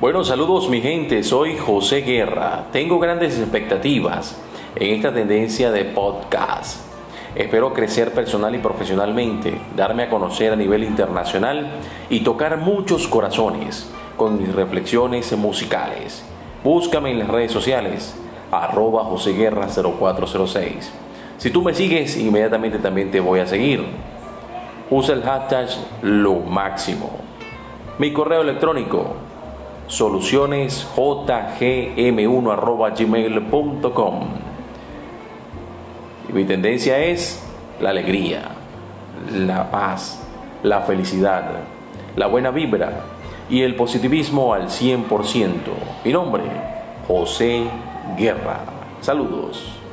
Bueno, saludos mi gente, soy José Guerra. Tengo grandes expectativas en esta tendencia de podcast. Espero crecer personal y profesionalmente, darme a conocer a nivel internacional y tocar muchos corazones con mis reflexiones musicales. Búscame en las redes sociales, arroba Guerra 0406 Si tú me sigues, inmediatamente también te voy a seguir. Usa el hashtag lo máximo. Mi correo electrónico solucionesjgm1.gmail.com y mi tendencia es la alegría, la paz, la felicidad, la buena vibra y el positivismo al 100%. Mi nombre, José Guerra. Saludos.